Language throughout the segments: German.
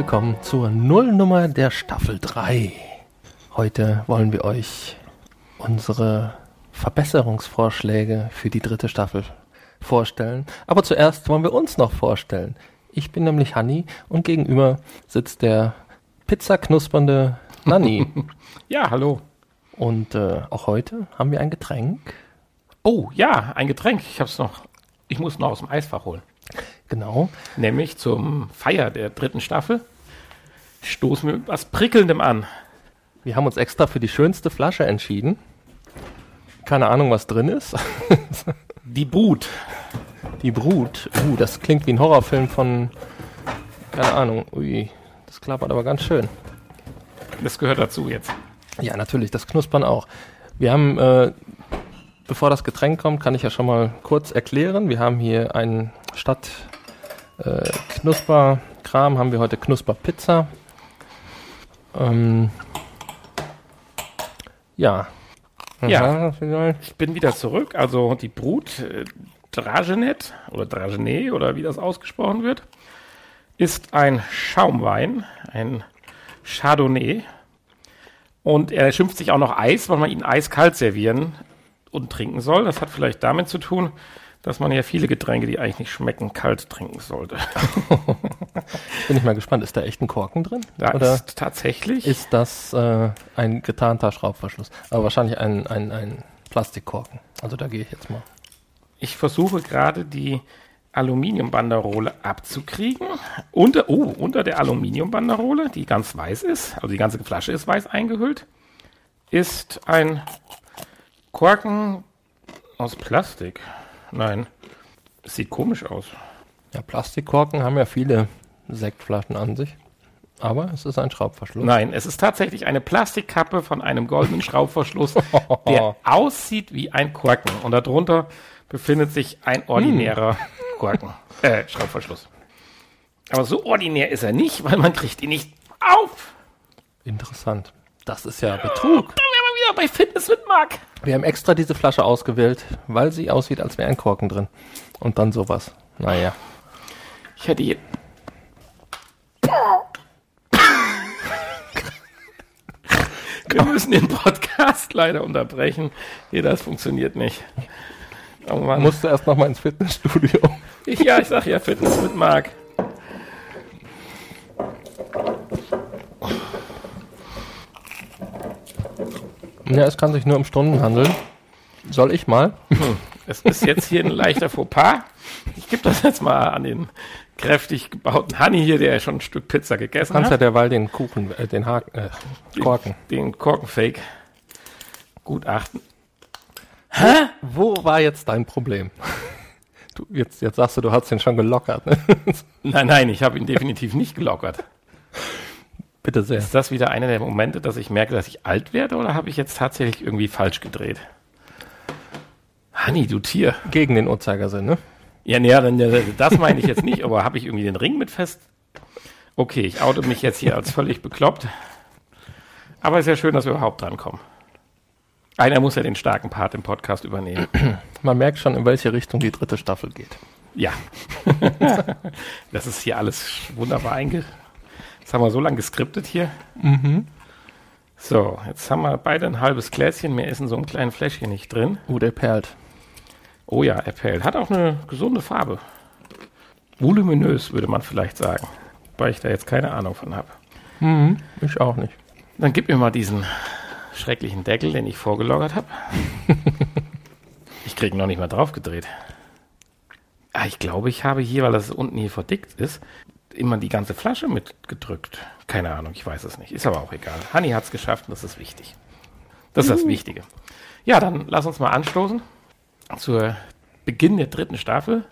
Willkommen zur Nullnummer der Staffel 3. Heute wollen wir euch unsere Verbesserungsvorschläge für die dritte Staffel vorstellen. Aber zuerst wollen wir uns noch vorstellen. Ich bin nämlich Hanni und gegenüber sitzt der pizzaknuspernde Nanni. Ja, hallo. und äh, auch heute haben wir ein Getränk. Oh, ja, ein Getränk. Ich hab's noch. Ich muss noch aus dem Eisfach holen. Genau. Nämlich zum Feier der dritten Staffel. Stoßen wir mit was Prickelndem an. Wir haben uns extra für die schönste Flasche entschieden. Keine Ahnung, was drin ist. Die Brut. Die Brut. Uh, das klingt wie ein Horrorfilm von. Keine Ahnung. Ui, das klappert aber ganz schön. Das gehört dazu jetzt. Ja, natürlich, das Knuspern auch. Wir haben, äh, bevor das Getränk kommt, kann ich ja schon mal kurz erklären. Wir haben hier einen statt äh, Knusperkram haben wir heute Knusperpizza. Ähm, ja. Ja. Ich bin wieder zurück. Also die Brut, äh, Dragenet oder Dragenet oder wie das ausgesprochen wird, ist ein Schaumwein, ein Chardonnay. Und er schimpft sich auch noch Eis, weil man ihn eiskalt servieren und trinken soll. Das hat vielleicht damit zu tun, dass man ja viele Getränke, die eigentlich nicht schmecken, kalt trinken sollte. Bin ich mal gespannt. Ist da echt ein Korken drin? Da Oder ist tatsächlich ist das äh, ein getarnter Schraubverschluss? Aber wahrscheinlich ein, ein, ein Plastikkorken. Also da gehe ich jetzt mal. Ich versuche gerade die Aluminiumbanderole abzukriegen. Unter, oh, unter der Aluminiumbanderole, die ganz weiß ist, also die ganze Flasche ist weiß eingehüllt, ist ein Korken aus Plastik. Nein, sieht komisch aus. Ja, Plastikkorken haben ja viele Sektflaschen an sich. Aber es ist ein Schraubverschluss. Nein, es ist tatsächlich eine Plastikkappe von einem goldenen Schraubverschluss, der aussieht wie ein Korken. Und darunter befindet sich ein ordinärer Korken, äh, Schraubverschluss. Aber so ordinär ist er nicht, weil man kriegt ihn nicht auf. Interessant. Das ist ja Betrug. Da wären wir wieder bei Fitness mit Mark. Wir haben extra diese Flasche ausgewählt, weil sie aussieht, als wäre ein Korken drin. Und dann sowas. Naja. Ich hätte. Wir müssen den Podcast leider unterbrechen. Hier, das funktioniert nicht. Oh Mann. Musste erst noch mal ins Fitnessstudio. Ich, ja, ich sag ja Fitness mit Marc. Ja, es kann sich nur um Stunden handeln. Soll ich mal? Es ist jetzt hier ein leichter Fauxpas. Ich gebe das jetzt mal an den kräftig gebauten Hanni hier, der schon ein Stück Pizza gegessen Kannst ja hat. derweil den Kuchen, äh, den Haken, äh, Korken. Den Korkenfake gutachten. Wo war jetzt dein Problem? Du, jetzt, jetzt sagst du, du hast den schon gelockert. Ne? Nein, nein, ich habe ihn definitiv nicht gelockert. Bitte sehr. Ist das wieder einer der Momente, dass ich merke, dass ich alt werde oder habe ich jetzt tatsächlich irgendwie falsch gedreht? Hanni, du Tier. Gegen den Uhrzeigersinn, ne? Ja, nee, ja, dann, das meine ich jetzt nicht, aber habe ich irgendwie den Ring mit fest? Okay, ich oute mich jetzt hier als völlig bekloppt. Aber ist ja schön, dass wir überhaupt drankommen. Einer muss ja den starken Part im Podcast übernehmen. Man merkt schon, in welche Richtung die dritte Staffel geht. Ja. das ist hier alles wunderbar einge... Das haben wir so lange geskriptet hier. So, jetzt haben wir beide ein halbes Gläschen. Mehr ist in so einem kleinen Fläschchen nicht drin. Uh, der perlt. Oh ja, perlt. Hat auch eine gesunde Farbe. Voluminös, würde man vielleicht sagen. Weil ich da jetzt keine Ahnung von habe. Ich auch nicht. Dann gib mir mal diesen schrecklichen Deckel, den ich vorgelagert habe. ich kriege noch nicht mal drauf gedreht. Ah, ich glaube, ich habe hier, weil das unten hier verdickt ist, immer die ganze Flasche mitgedrückt. Keine Ahnung, ich weiß es nicht. Ist aber auch egal. Hanni hat es geschafft und das ist wichtig. Das ist das Wichtige. Ja, dann lass uns mal anstoßen zur Beginn der dritten Staffel.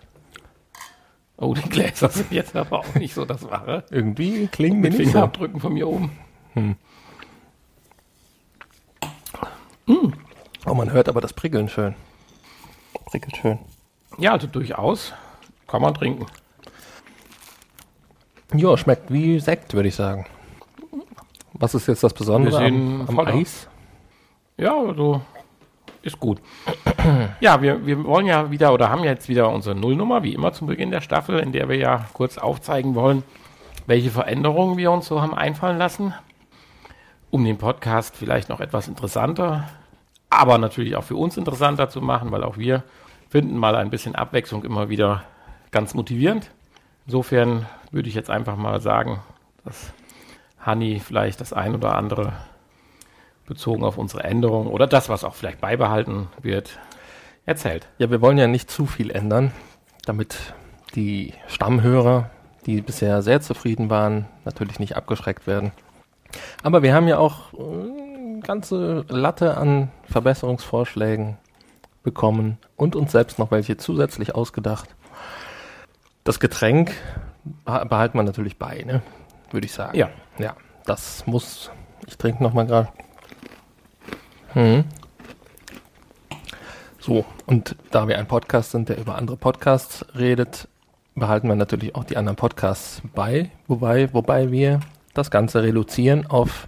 Oh, die Gläser sind jetzt aber auch nicht so das Wahre. Irgendwie klingen die Mit nicht so. Fingerabdrücken von mir oben. Oh, man hört aber das Prickeln schön. Prickelt schön. Ja, also durchaus. Kann man trinken. Ja, schmeckt wie Sekt, würde ich sagen. Was ist jetzt das Besondere am, am. Eis? Ja, also ist gut. Ja, wir, wir wollen ja wieder oder haben jetzt wieder unsere Nullnummer, wie immer zum Beginn der Staffel, in der wir ja kurz aufzeigen wollen, welche Veränderungen wir uns so haben einfallen lassen, um den Podcast vielleicht noch etwas interessanter, aber natürlich auch für uns interessanter zu machen, weil auch wir finden mal ein bisschen Abwechslung immer wieder ganz motivierend. Insofern würde ich jetzt einfach mal sagen, dass Hanni vielleicht das ein oder andere bezogen auf unsere Änderung oder das, was auch vielleicht beibehalten wird, erzählt. Ja, wir wollen ja nicht zu viel ändern, damit die Stammhörer, die bisher sehr zufrieden waren, natürlich nicht abgeschreckt werden. Aber wir haben ja auch eine ganze Latte an Verbesserungsvorschlägen bekommen und uns selbst noch welche zusätzlich ausgedacht. Das Getränk behalten wir natürlich bei, ne? Würde ich sagen. Ja. Ja, das muss. Ich trinke nochmal gerade. Hm. So, und da wir ein Podcast sind, der über andere Podcasts redet, behalten wir natürlich auch die anderen Podcasts bei, wobei, wobei wir das Ganze reduzieren auf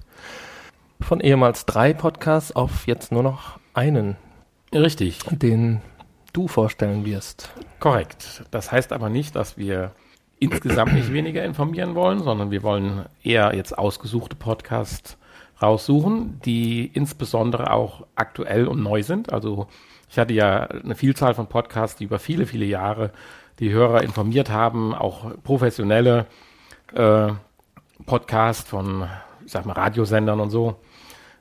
von ehemals drei Podcasts auf jetzt nur noch einen, Richtig. den du vorstellen wirst. Korrekt. Das heißt aber nicht, dass wir insgesamt nicht weniger informieren wollen, sondern wir wollen eher jetzt ausgesuchte Podcasts raussuchen, die insbesondere auch aktuell und neu sind. Also ich hatte ja eine Vielzahl von Podcasts, die über viele, viele Jahre die Hörer informiert haben, auch professionelle äh, Podcasts von, ich sag mal, Radiosendern und so.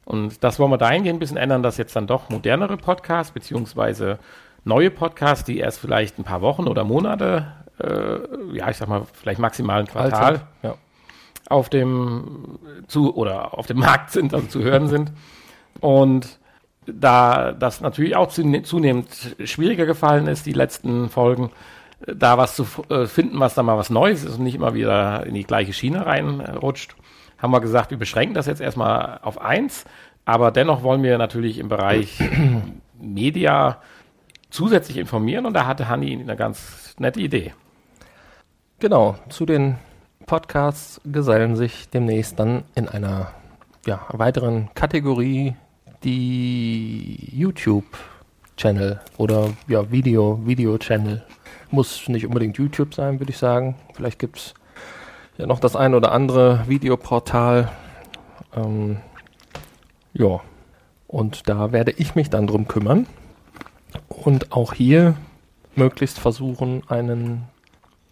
Und das wollen wir dahingehend ein bisschen ändern, dass jetzt dann doch modernere Podcasts, beziehungsweise neue Podcasts, die erst vielleicht ein paar Wochen oder Monate, äh, ja, ich sag mal, vielleicht maximal ein Quartal Also, ja. Auf dem zu oder auf dem Markt sind, also zu hören sind. Und da das natürlich auch zune- zunehmend schwieriger gefallen ist, die letzten Folgen, äh, da was zu äh, finden, was da mal was Neues ist und nicht immer wieder in die gleiche Schiene reinrutscht, haben wir gesagt, wir beschränken das jetzt erstmal auf eins, aber dennoch wollen wir natürlich im Bereich Media zusätzlich informieren und da hatte Hanni eine ganz nette Idee. Genau, zu den Podcasts gesellen sich demnächst dann in einer ja, weiteren Kategorie die YouTube-Channel oder ja, Video, Video-Channel. Muss nicht unbedingt YouTube sein, würde ich sagen. Vielleicht gibt es ja noch das ein oder andere Videoportal. Ähm, ja, und da werde ich mich dann drum kümmern und auch hier möglichst versuchen, einen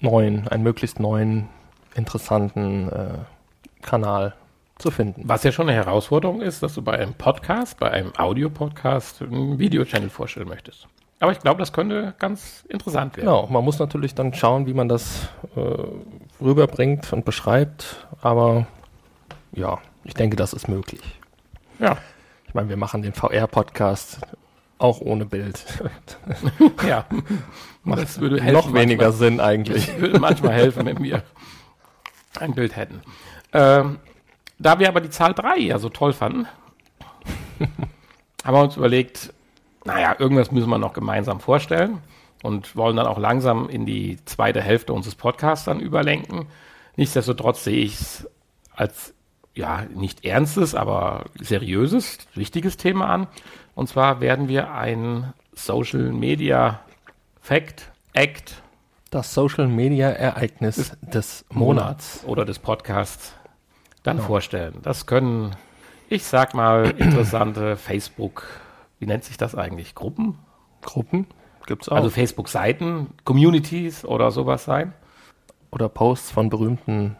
neuen, einen möglichst neuen, interessanten äh, Kanal zu finden. Was ja schon eine Herausforderung ist, dass du bei einem Podcast, bei einem Audio-Podcast einen Videochannel vorstellen möchtest. Aber ich glaube, das könnte ganz interessant werden. Genau, man muss natürlich dann schauen, wie man das äh, rüberbringt und beschreibt, aber ja, ich denke, das ist möglich. Ja. Ich meine, wir machen den VR-Podcast auch ohne Bild. ja. Macht Das würde noch helfen weniger manchmal. Sinn eigentlich. Würde manchmal helfen, wenn wir ein Bild hätten. Ähm, da wir aber die Zahl 3 ja so toll fanden, haben wir uns überlegt, naja, irgendwas müssen wir noch gemeinsam vorstellen und wollen dann auch langsam in die zweite Hälfte unseres Podcasts dann überlenken. Nichtsdestotrotz sehe ich es als ja nicht ernstes, aber seriöses, wichtiges Thema an. Und zwar werden wir ein Social Media Fact, Act Das Social Media Ereignis des Monats. oder des Podcasts dann vorstellen. Das können, ich sag mal, interessante Facebook, wie nennt sich das eigentlich? Gruppen? Gruppen gibt's auch. Also Facebook-Seiten, Communities oder sowas sein. oder Posts von berühmten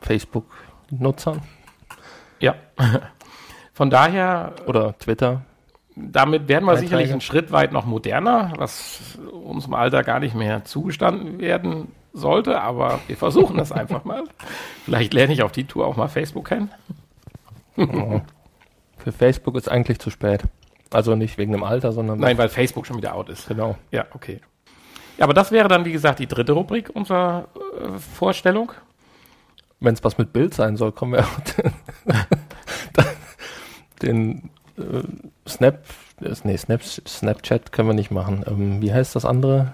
Facebook-Nutzern Ja. Von daher, oder Twitter. Damit werden wir sicherlich einen Schritt weit noch moderner, was unserem Alter gar nicht mehr zugestanden werden sollte, aber wir versuchen das einfach mal. Vielleicht lerne ich auf die Tour auch mal Facebook kennen. Für Facebook ist eigentlich zu spät. Also nicht wegen dem Alter, sondern Nein, weil Facebook schon wieder out ist. genau. Ja, okay. Ja, aber das wäre dann, wie gesagt, die dritte Rubrik unserer äh, Vorstellung. Wenn es was mit Bild sein soll, kommen wir auch den, den äh, Snap, äh, nee, Snap, Snapchat können wir nicht machen. Ähm, wie heißt das andere?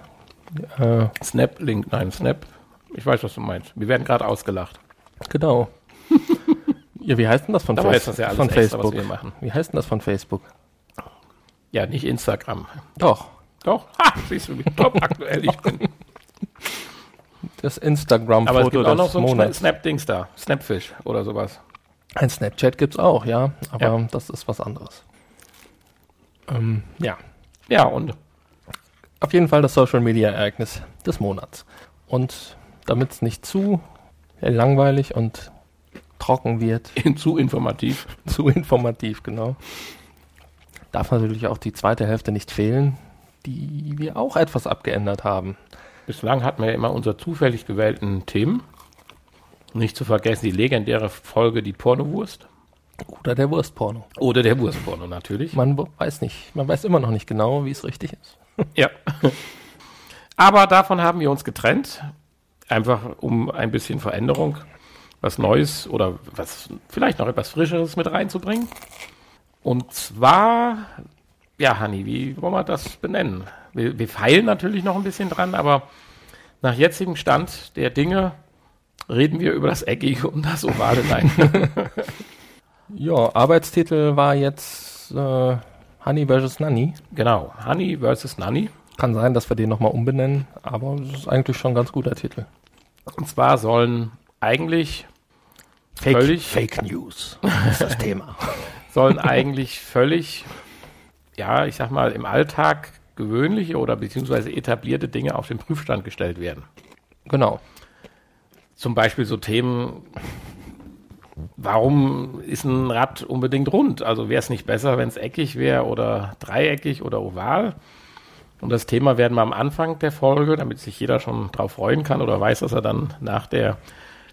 Äh, Snap, Link, nein, Snap. Ich weiß, was du meinst. Wir werden gerade ausgelacht. genau. ja, wie heißt denn das von, Dabei Face- das ja alles von extra, Facebook? was wir machen. Wie heißt denn das von Facebook? Ja, nicht Instagram. Doch. Doch, ha, siehst du, wie top aktuell ich bin. Das Aber es Instagram-Foto gibt auch noch so ein Monats. Snap-Dings da. Snapfish oder sowas. Ein Snapchat gibt's auch, ja, aber Ja. das ist was anderes. Ähm, ja, Ja, und auf jeden Fall das Social Media Ereignis des Monats. Und damit es nicht zu langweilig und trocken wird, zu informativ. zu informativ, genau, darf natürlich auch die zweite Hälfte nicht fehlen, die wir auch etwas abgeändert haben. Bislang hatten wir ja immer unsere zufällig gewählten Themen. Nicht zu vergessen die legendäre Folge Die Pornowurst. Oder der Wurstporno. Oder der Wurstporno natürlich. Man weiß nicht, man weiß immer noch nicht genau, wie es richtig ist. Ja. Aber davon haben wir uns getrennt. Einfach um ein bisschen Veränderung, was Neues oder was vielleicht noch etwas Frischeres mit reinzubringen. Und zwar, ja, Hanni, wie wollen wir das benennen? Wir, wir feilen natürlich noch ein bisschen dran, aber nach jetzigem Stand der Dinge reden wir über das Eckige und das Ovale. Nein. Ja, Arbeitstitel war jetzt äh, Honey vs. Nanny. genau. Honey versus Nanny. Kann sein, dass wir den nochmal umbenennen, aber es ist eigentlich schon ein ganz guter Titel. Und zwar sollen eigentlich völlig Fake News ist das Thema. sollen eigentlich völlig, ja, ich sag mal, im Alltag gewöhnliche oder beziehungsweise etablierte Dinge auf den Prüfstand gestellt werden. Genau. Zum Beispiel so Themen, warum ist ein Rad unbedingt rund? Also wäre es nicht besser, wenn es eckig wäre oder dreieckig oder oval? Und das Thema werden wir am Anfang der Folge, damit sich jeder schon drauf freuen kann oder weiß, dass er dann nach der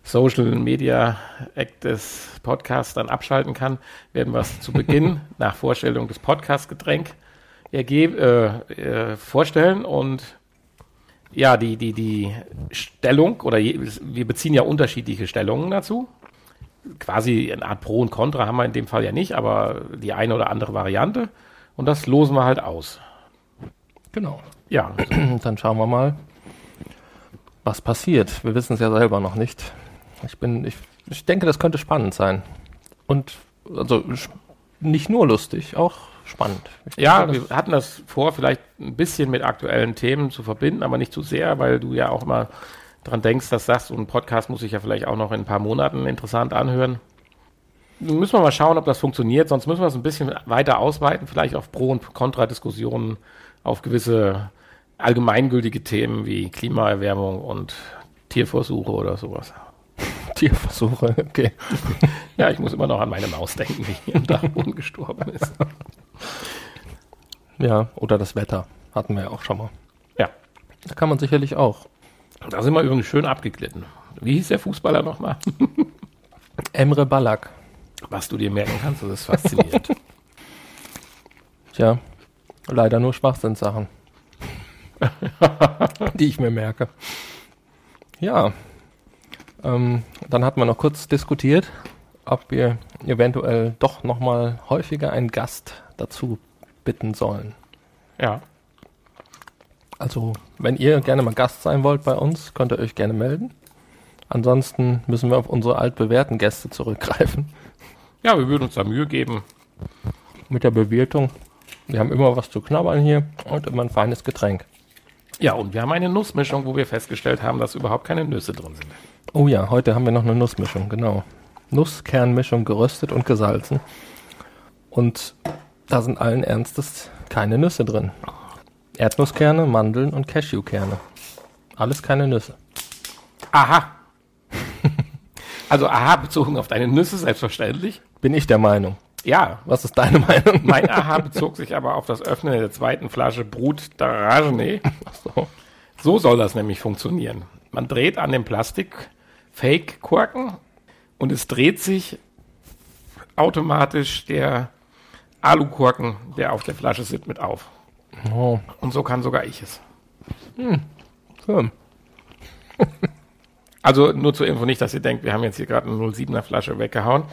Social Media Act des Podcasts dann abschalten kann, werden wir es zu Beginn nach Vorstellung des Podcast-Getränk äh, äh, vorstellen und ja, die, die, die Stellung oder je, wir beziehen ja unterschiedliche Stellungen dazu. Quasi eine Art Pro und Contra haben wir in dem Fall ja nicht, aber die eine oder andere Variante und das losen wir halt aus. Genau. Ja, Dann schauen wir mal, was passiert. Wir wissen es ja selber noch nicht. Ich bin, ich, ich denke, das könnte spannend sein. Und also nicht nur lustig, auch spannend. Ich Ja, wir hatten das vor, vielleicht ein bisschen mit aktuellen Themen zu verbinden, aber nicht zu sehr, weil du ja auch mal dran denkst, dass das, so ein Podcast muss sich ja vielleicht auch noch in ein paar Monaten interessant anhören. Nun müssen wir mal schauen, ob das funktioniert, sonst müssen wir es ein bisschen weiter ausweiten, vielleicht auf Pro- und Kontradiskussionen, auf gewisse allgemeingültige Themen wie Klimaerwärmung und Tierversuche oder sowas. Tierversuche, okay. Ja, ich muss immer noch an meine Maus denken, die hier im Dachboden gestorben ist. Ja, oder das Wetter hatten wir ja auch schon mal. Ja, Da kann man sicherlich auch. da sind wir übrigens schön abgeglitten. Wie hieß der Fußballer nochmal? Emre Ballack. Was du dir merken kannst, das ist faszinierend. Tja, leider nur Schwachsinnssachen. die ich mir merke. Ja, ähm, dann hatten wir noch kurz diskutiert, ob wir eventuell doch nochmal häufiger einen Gast dazu bitten sollen. ja, Also, wenn ihr gerne mal Gast sein wollt bei uns, könnt ihr euch gerne melden. Ansonsten müssen wir auf unsere altbewährten Gäste zurückgreifen. ja, wir würden uns da Mühe geben. Mit der Bewirtung. Wir haben immer was zu knabbern hier und immer ein feines Getränk. Ja, und wir haben eine Nussmischung, wo wir festgestellt haben, dass überhaupt keine Nüsse drin sind. Oh ja, heute haben wir noch eine Nussmischung, genau. Nusskernmischung geröstet und gesalzen. Und da sind allen Ernstes keine Nüsse drin. Erdnusskerne, Mandeln und Cashewkerne. Alles keine Nüsse. Aha. also aha, bezogen auf deine Nüsse, selbstverständlich. Bin ich der Meinung. Ja, Was ist deine Meinung? mein Aha bezog sich aber auf das Öffnen der zweiten Flasche Brut d'Aragene. So. So soll das nämlich funktionieren. Man dreht an dem Plastik Fake-Korken und es dreht sich automatisch der Alukorken, der auf der Flasche sitzt, mit auf. Oh, Und so kann sogar ich es. so. Also nur zur Info nicht, dass ihr denkt, wir haben jetzt hier gerade eine 07er Flasche weggehauen.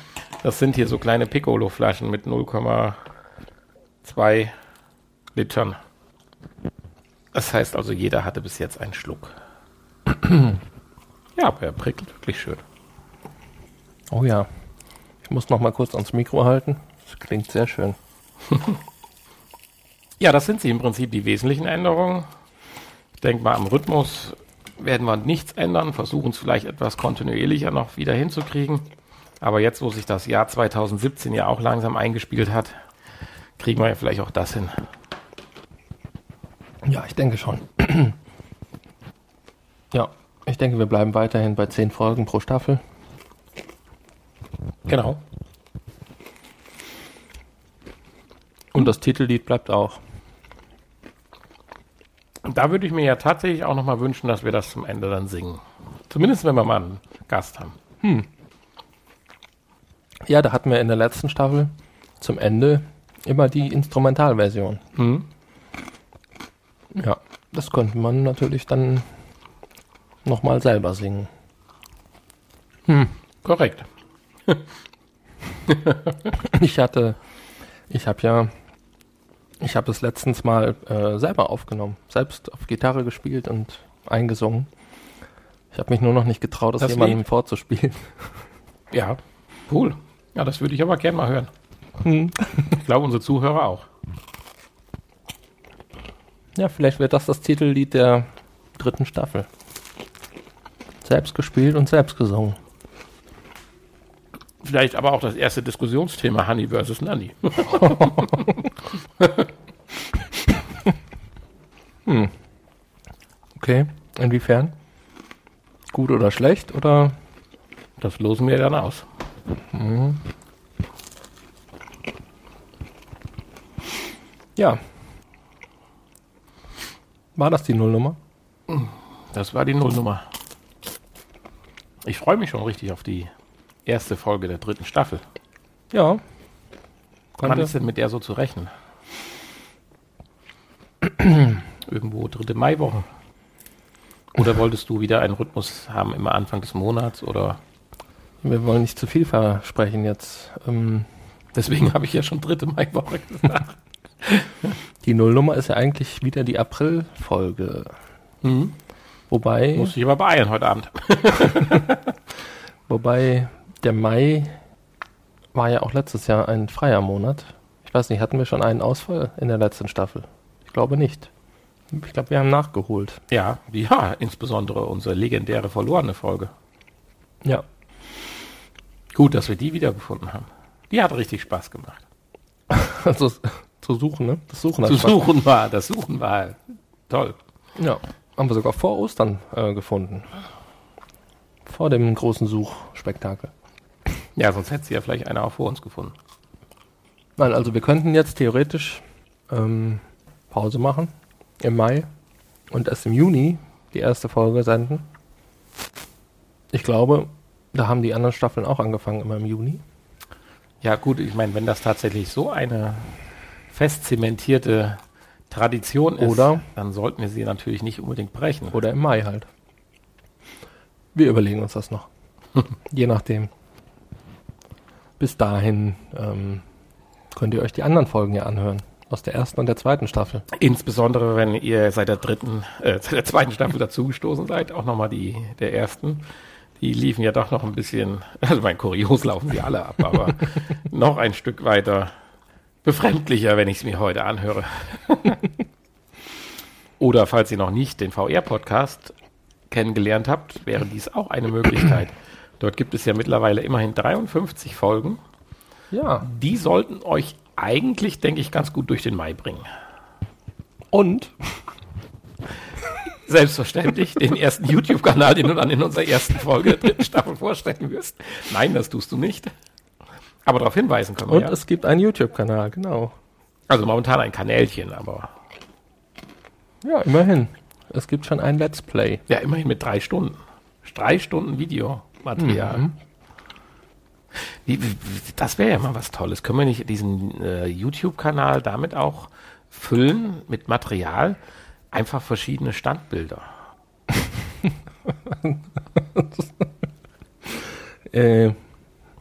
Das sind hier so kleine Piccolo-Flaschen mit 0,2 Litern. Das heißt also, jeder hatte bis jetzt einen Schluck. ja, aber er prickelt wirklich schön. oh ja. Ich muss noch mal kurz ans Mikro halten. Das klingt sehr schön. Ja, das sind sie im Prinzip die wesentlichen Änderungen. Ich denke mal, am Rhythmus werden wir nichts ändern, versuchen es vielleicht etwas kontinuierlicher noch wieder hinzukriegen. Aber jetzt, wo sich das Jahr 2017 ja auch langsam eingespielt hat, kriegen wir ja vielleicht auch das hin. Ja, ich denke schon. ja, ich denke, wir bleiben weiterhin bei zehn Folgen pro Staffel. Genau. Und das Titellied bleibt auch. Da würde ich mir ja tatsächlich auch nochmal wünschen, dass wir das zum Ende dann singen. Zumindest, wenn wir mal einen Gast haben. Ja, da hatten wir in der letzten Staffel zum Ende immer die Instrumentalversion. Mhm. Ja, das könnte man natürlich dann nochmal selber singen. Korrekt. Ich hatte, ich habe ja, ich habe es letztens mal äh, selber aufgenommen, selbst auf Gitarre gespielt und eingesungen. Ich habe mich nur noch nicht getraut, das, Das jemandem Lied? vorzuspielen. Ja, cool. Ja, das würde ich aber gerne mal hören. Hm. Ich glaube, unsere Zuhörer auch. Ja, vielleicht wird das das Titellied der dritten Staffel. Selbst gespielt und selbst gesungen. Vielleicht aber auch das erste Diskussionsthema Honey versus Nanny. Okay, inwiefern? Gut oder schlecht oder? Das losen wir dann aus. Ja. War das die Nullnummer? Das war die Nullnummer. Ich freue mich schon richtig auf die erste Folge der dritten Staffel. Ja. Wann ist denn mit der so zu rechnen? Irgendwo dritte Maiwoche. Oder wolltest du wieder einen Rhythmus haben, immer Anfang des Monats? Oder wir wollen nicht zu viel versprechen jetzt. Ähm, deswegen habe ich ja schon dritte Maiwoche gesagt. die Nullnummer ist ja eigentlich wieder die April-Folge. Mhm. Wobei, Muss ich aber beeilen heute Abend. wobei der Mai war ja auch letztes Jahr ein freier Monat. Ich weiß nicht, hatten wir schon einen Ausfall in der letzten Staffel? Ich glaube nicht. Ich glaube, wir haben nachgeholt. Ja, ja, insbesondere unsere legendäre verlorene Folge. Ja. Gut, dass wir die wiedergefunden haben. Die hat richtig Spaß gemacht. Also zu suchen, ne? Das Suchen Zu suchen war, das Suchen war toll. Ja, haben wir sogar vor Ostern äh, gefunden. Vor dem großen Suchspektakel. Ja, sonst hätte sie ja vielleicht einer auch vor uns gefunden. Nein, also wir könnten jetzt theoretisch ähm, Pause machen im Mai und erst im Juni die erste Folge senden. Ich glaube, da haben die anderen Staffeln auch angefangen, immer im Juni. Ja, gut, ich meine, wenn das tatsächlich so eine fest zementierte Tradition ist, Oder- dann sollten wir sie natürlich nicht unbedingt brechen. Oder im Mai halt. Wir überlegen uns das noch. Je nachdem. Bis dahin ähm, könnt ihr euch die anderen Folgen ja anhören. Aus der ersten und der zweiten Staffel. Insbesondere, wenn ihr seit der dritten, äh, seit der zweiten Staffel dazugestoßen seid, auch nochmal die der ersten. Die liefen ja doch noch ein bisschen, also mein kurios laufen sie alle ab, aber noch ein Stück weiter befremdlicher, wenn ich es mir heute anhöre. Oder falls ihr noch nicht den VR-Podcast kennengelernt habt, wäre dies auch eine Möglichkeit. Dort gibt es ja mittlerweile immerhin 53 Folgen. Ja. Die sollten euch eigentlich, denke ich, ganz gut durch den Mai bringen. Und Selbstverständlich den ersten YouTube-Kanal, den du dann in unserer ersten Folge der dritten Staffel vorstellen wirst. Nein, das tust du nicht. Aber darauf hinweisen können wir Und ja. es gibt einen YouTube-Kanal, genau. Also momentan ein Kanälchen, aber Ja, immerhin. Es gibt schon ein Let's Play. ja, immerhin mit drei Stunden. Drei Stunden Videomaterial. Mhm. Das wäre ja mal was Tolles. Können wir nicht diesen äh, YouTube-Kanal damit auch füllen mit Material? Einfach verschiedene Standbilder. Äh,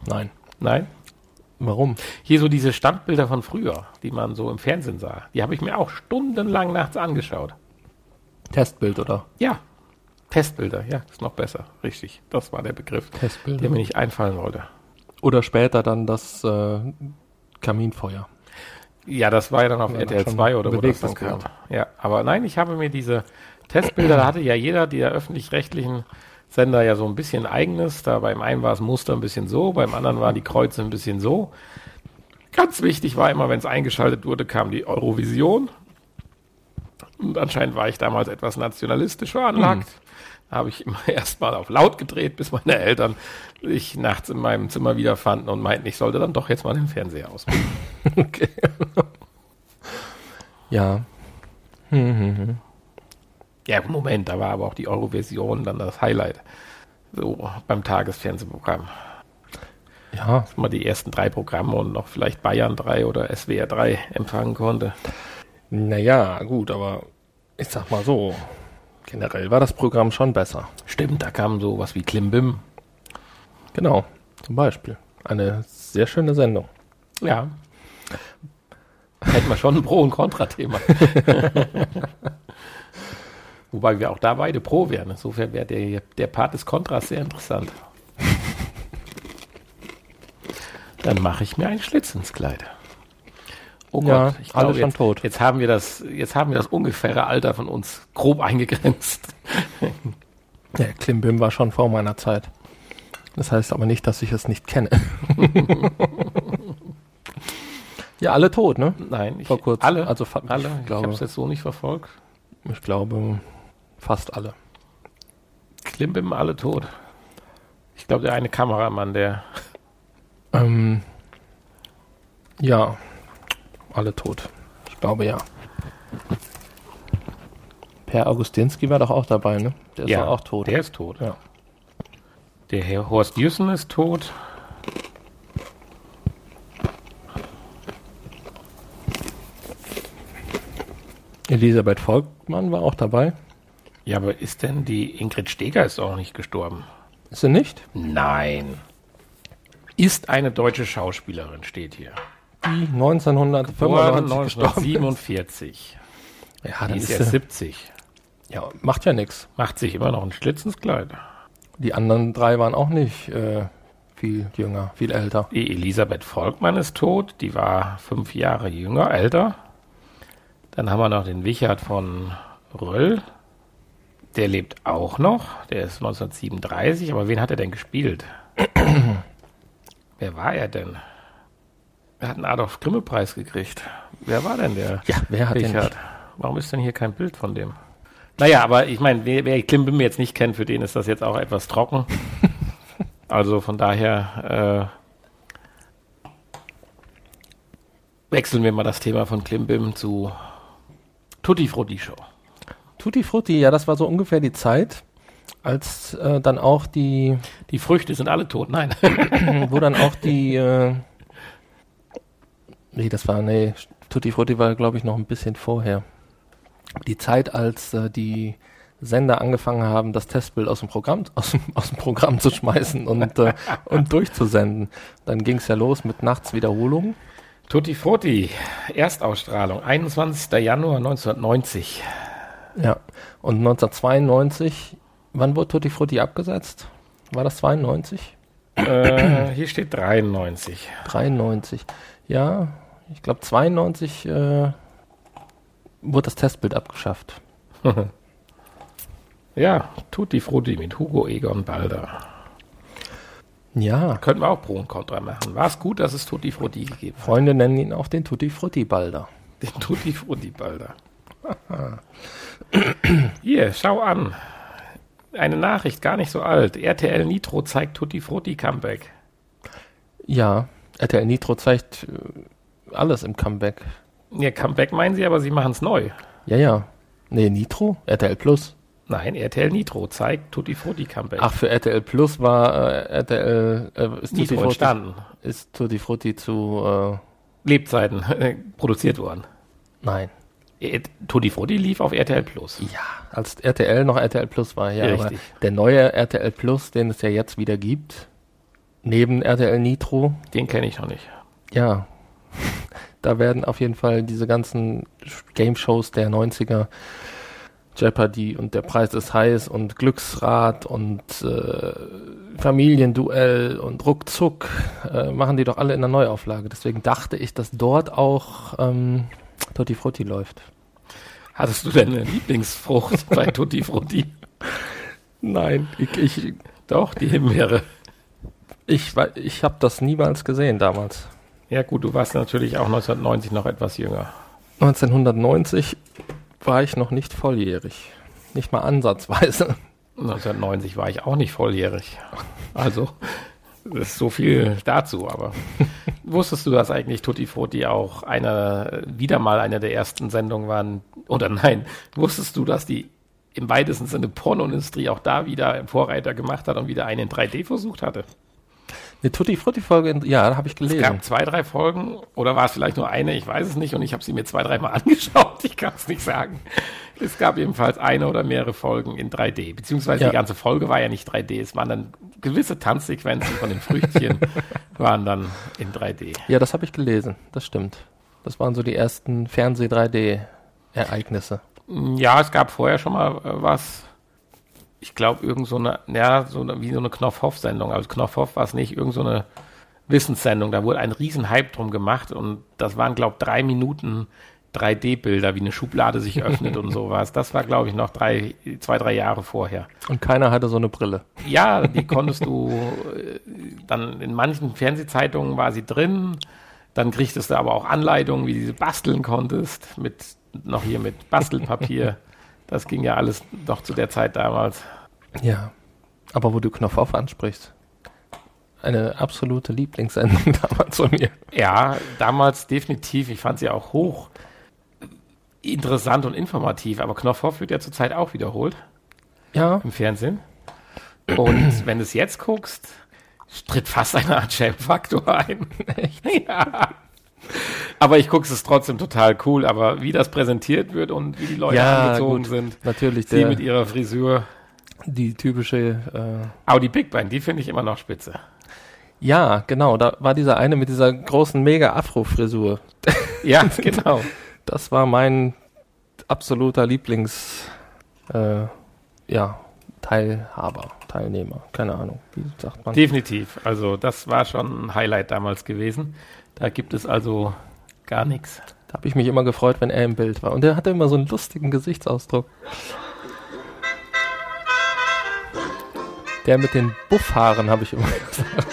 nein. Nein? Warum? Hier so diese Standbilder von früher, die man so im Fernsehen sah. Die habe ich mir auch stundenlang nachts angeschaut. Testbild, oder? Ja. Testbilder, ja, ist noch besser. Richtig. Das war der Begriff, Testbilder. der mir nicht einfallen wollte. Oder später dann das äh, Kaminfeuer. Ja, das war ja dann auf Ja, RTL schon 2 oder wo das dann kam. Ja, aber nein, ich habe mir diese Testbilder, da hatte ja jeder der öffentlich-rechtlichen Sender ja so ein bisschen eigenes. Da beim einen war das Muster ein bisschen so, beim anderen waren die Kreuze ein bisschen so. Ganz wichtig war immer, wenn es eingeschaltet wurde, kam die Eurovision. Und anscheinend war ich damals etwas nationalistisch veranlagt. Da habe ich immer erstmal auf laut gedreht, bis meine Eltern sich nachts in meinem Zimmer wiederfanden und meinten, ich sollte dann doch jetzt mal den Fernseher ausmachen. Okay. ja. Hm, hm, hm. Ja, Moment, da war aber auch die Eurovision dann das Highlight. So beim Tagesfernsehprogramm. Ja, Dass man die ersten drei Programme und noch vielleicht Bayern 3 oder SWR 3 empfangen konnte. naja, gut, aber ich sag mal so, generell war das Programm schon besser. Stimmt, da kam sowas wie Klimbim. Genau, zum Beispiel. Eine sehr schöne Sendung. Ja. Hätten wir schon ein Pro- und Kontra-Thema. Wobei wir auch da beide Pro wären. Insofern wäre der, der Part des Kontras sehr interessant. Dann mache ich mir einen Schlitz ins Kleid. Oh Ja, ich alle glaube, schon jetzt, tot. Jetzt haben wir das, jetzt haben wir das ungefähre Alter von uns grob eingegrenzt. Ja, Klimbim war schon vor meiner Zeit. Das heißt aber nicht, dass ich es nicht kenne. ja, alle tot, ne? Nein, ich, Vor kurzem. alle, Also alle. ich Ich, glaube- habe es jetzt so nicht verfolgt. Ich glaube, fast alle. Klimbim alle tot. Ich glaube, der eine Kameramann, der Ähm, ja, alle tot. Ich glaube ja. Per Augustinski war doch auch dabei, ne? Der ist ja, auch tot. Der ist tot. Ja. Der Herr Horst Jüssen ist tot. Elisabeth Volkmann war auch dabei. Ja, aber ist denn die Ingrid Steger ist auch nicht gestorben? Ist sie nicht? Nein. Ist eine deutsche Schauspielerin, steht hier. Die Geboren 1995 gestorben. 1947. Ja, Die dann ist ist ja sie, 70. ja, macht ja nichts. Macht sich immer noch ein Schlitz ins Kleid. Die anderen drei waren auch nicht äh, viel jünger, viel älter. Die Elisabeth Volkmann ist tot. Die war fünf Jahre jünger, älter. Dann haben wir noch den Wichert von Röll. Der lebt auch noch. Der ist 1937. Aber wen hat er denn gespielt? Wer war er denn? Er hat einen Adolf-Grimme-Preis gekriegt. Wer war denn der? Ja, wer hat den Wichert. Warum ist denn hier kein Bild von dem? Naja, aber ich meine, wer, wer Klimbim jetzt nicht kennt, für den ist das jetzt auch etwas trocken. also von daher äh, wechseln wir mal das Thema von Klimbim zu Tutti Frutti Show. Tutti Frutti, ja, das war so ungefähr die Zeit, als äh, dann auch die, Die Früchte sind alle tot. Nein. wo dann auch die, äh, nee, das war, nee, Tutti Frutti war, glaube ich, noch ein bisschen vorher. Die Zeit, als äh, die Sender angefangen haben, das Testbild aus dem Programm, aus dem, aus dem Programm zu schmeißen und, äh, und durchzusenden. Dann ging es ja los mit Nachtswiederholungen. Tutti Frutti, Erstausstrahlung, 21. Januar 1990. Ja. Und 1992, wann wurde Tutti Frutti abgesetzt? War das 92? äh, hier steht 93. 93. Ja, ich glaube 92 äh, wurde das Testbild abgeschafft. Ja, Tutti Frutti mit Hugo Egon Balder. Ja, Könnten wir auch Pro und Contra machen. War es gut, dass es Tutti Frutti gegeben hat? Freunde nennen ihn auch den Tutti Frutti Balder. Den Tutti Frutti Balder. Hier, schau an. Eine Nachricht, gar nicht so alt. RTL Nitro zeigt Tutti Frutti Comeback. Ja, RTL Nitro zeigt äh, alles im Comeback. Ja, Comeback meinen sie, aber sie machen es neu. Ja, ja. Nee, Nitro? RTL Plus. Nein, RTL Nitro zeigt Tutti Frutti Comeback. Ach, für RTL Plus war äh, RTL äh, ist Tutti Nitro Frutti, entstanden. ist Tutti Frutti zu äh, Lebzeiten produziert worden. nein. Äh, Tutti Frutti lief auf RTL Plus. Ja, als RTL noch RTL Plus war, ja. Aber Richtig. der neue RTL Plus, den es ja jetzt wieder gibt, neben RTL Nitro, Den kenne ich noch nicht. ja, da werden auf jeden Fall diese ganzen Game-Shows der 90er Jeopardy und der Preis ist heiß und Glücksrad und äh, Familienduell und Ruckzuck äh, machen die doch alle in der Neuauflage. Deswegen dachte ich, dass dort auch ähm, Tutti Frutti läuft. Hattest du denn eine Lieblingsfrucht bei Tutti Frutti? Nein, ich, ich, Doch, die Himbeere. ich, ich habe das niemals gesehen damals. Ja gut, du warst natürlich auch 1990 noch etwas jünger. 1990 war ich noch nicht volljährig. Nicht mal ansatzweise. 1990 war ich auch nicht volljährig. Also, ist so viel dazu, aber wusstest du, dass eigentlich Tutti Frutti auch eine, wieder mal eine der ersten Sendungen waren? Oder nein, wusstest du, dass die im weitesten Sinne Pornoindustrie auch da wieder Vorreiter gemacht hat und wieder einen in 3D versucht hatte? Eine Tutti Frutti Folge, ja, habe ich Es gelesen. gab zwei, drei Folgen oder war es vielleicht nur eine, ich weiß es nicht und ich habe sie mir zwei, dreimal angeschaut, ich kann es nicht sagen. Es gab jedenfalls eine oder mehrere Folgen in 3D, beziehungsweise Ja. die ganze Folge war ja nicht 3D, es waren dann gewisse Tanzsequenzen von den Früchtchen waren dann in 3D. Ja, das habe ich gelesen. Das stimmt. Das waren so die ersten Fernseh-3D-Ereignisse. Ja, es gab vorher schon mal äh, was. Ich glaube, irgend so eine, ja, so eine, wie so eine Knopfhoff-Sendung. Also Knopfhoff war es nicht, irgend so eine Wissenssendung. Da wurde ein riesen Hype drum gemacht und das waren, glaube ich, drei Minuten 3D-Bilder, wie eine Schublade sich öffnet und sowas. Das war, glaube ich, noch drei, zwei, drei Jahre vorher. Und keiner hatte so eine Brille. Ja, die konntest du äh, dann in manchen Fernsehzeitungen war sie drin. Dann kriegtest du aber auch Anleitungen, wie du sie basteln konntest, mit noch hier mit Bastelpapier. Das ging ja alles noch zu der Zeit damals. Ja. Aber wo du Knopf auf ansprichst. Eine absolute Lieblingssendung damals von mir. Ja, damals definitiv. Ich fand sie auch hoch interessant und informativ. Aber Knopfhoff wird ja zurzeit auch wiederholt Ja, im Fernsehen. Und wenn du es jetzt guckst, tritt fast eine Art Shame-Faktor ein. Echt? Ja. Aber ich gucke es trotzdem total cool. Aber wie das präsentiert wird und wie die Leute ja angezogen gut. sind, Natürlich sie der, mit ihrer Frisur. die typische. Äh, Aber die Big Band, die finde ich immer noch spitze. ja, genau. Da war dieser eine mit dieser großen Mega-Afro-Frisur. Ja, genau. Das war mein absoluter Lieblings. Äh, ja, Teilhaber, Teilnehmer. Keine Ahnung. Wie sagt man? Definitiv. Also das war schon ein Highlight damals gewesen. Da gibt es also gar nichts. Da habe ich mich immer gefreut, wenn er im Bild war. Und er hatte immer so einen lustigen Gesichtsausdruck. Der mit den Buffhaaren, habe ich immer gesagt.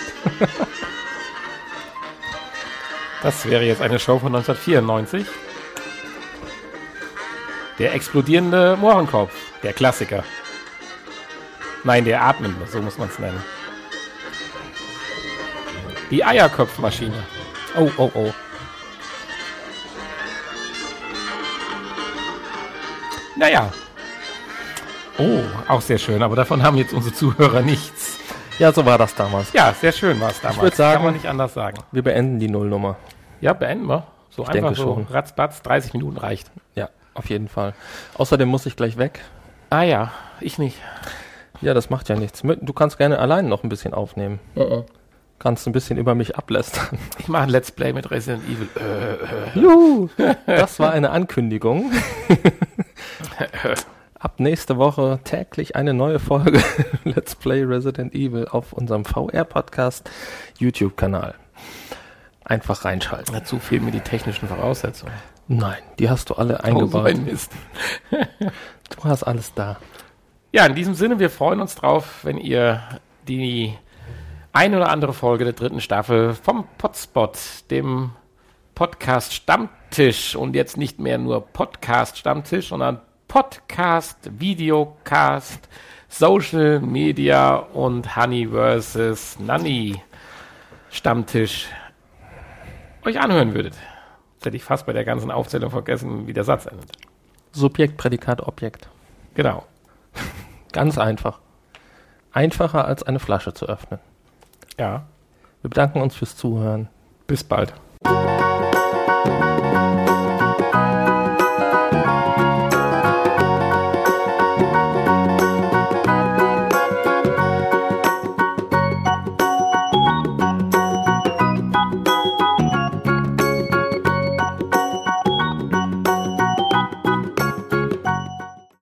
Das wäre jetzt eine Show von 1994. Der explodierende Mohrenkopf, der Klassiker. Nein, der atmende, so muss man es nennen. Die Eierkopfmaschine. Oh, oh, oh. Naja. Oh, auch sehr schön, aber davon haben jetzt unsere Zuhörer nichts. Ja, so war das damals. Ja, sehr schön war es damals. würd sagen- Kann man nicht anders sagen. Wir beenden die Nullnummer. Ja, beenden wir. So Ich einfach denke so schon. ratzbatz, 30 Minuten reicht. Ja, auf jeden Fall. Außerdem muss ich gleich weg. Ah ja, ich nicht. Ja, das macht ja nichts. Du kannst gerne allein noch ein bisschen aufnehmen. Kannst ein bisschen über mich ablästern. Ich mache ein Let's Play mit Resident Evil. Äh, Juhu! Das war eine Ankündigung. Ab nächste Woche täglich eine neue Folge Let's Play Resident Evil auf unserem VR-Podcast YouTube-Kanal. Einfach reinschalten. dazu fehlen mir die technischen Voraussetzungen. Nein, die hast du alle Oh, eingebaut. ein Mist. Du hast alles da. Ja, in diesem Sinne, wir freuen uns drauf, wenn ihr die ein oder andere Folge der dritten Staffel vom Potspot, dem Podcast Stammtisch und jetzt nicht mehr nur Podcast Stammtisch, sondern Podcast, Videocast, Social Media und Honey versus Nanny Stammtisch euch anhören würdet. Hätte ich fast bei der ganzen Aufzählung vergessen, wie der Satz endet. Subjekt, Prädikat, Objekt. Genau. Ganz einfach. Einfacher als eine Flasche zu öffnen. Ja. Wir bedanken uns fürs Zuhören. Bis bald.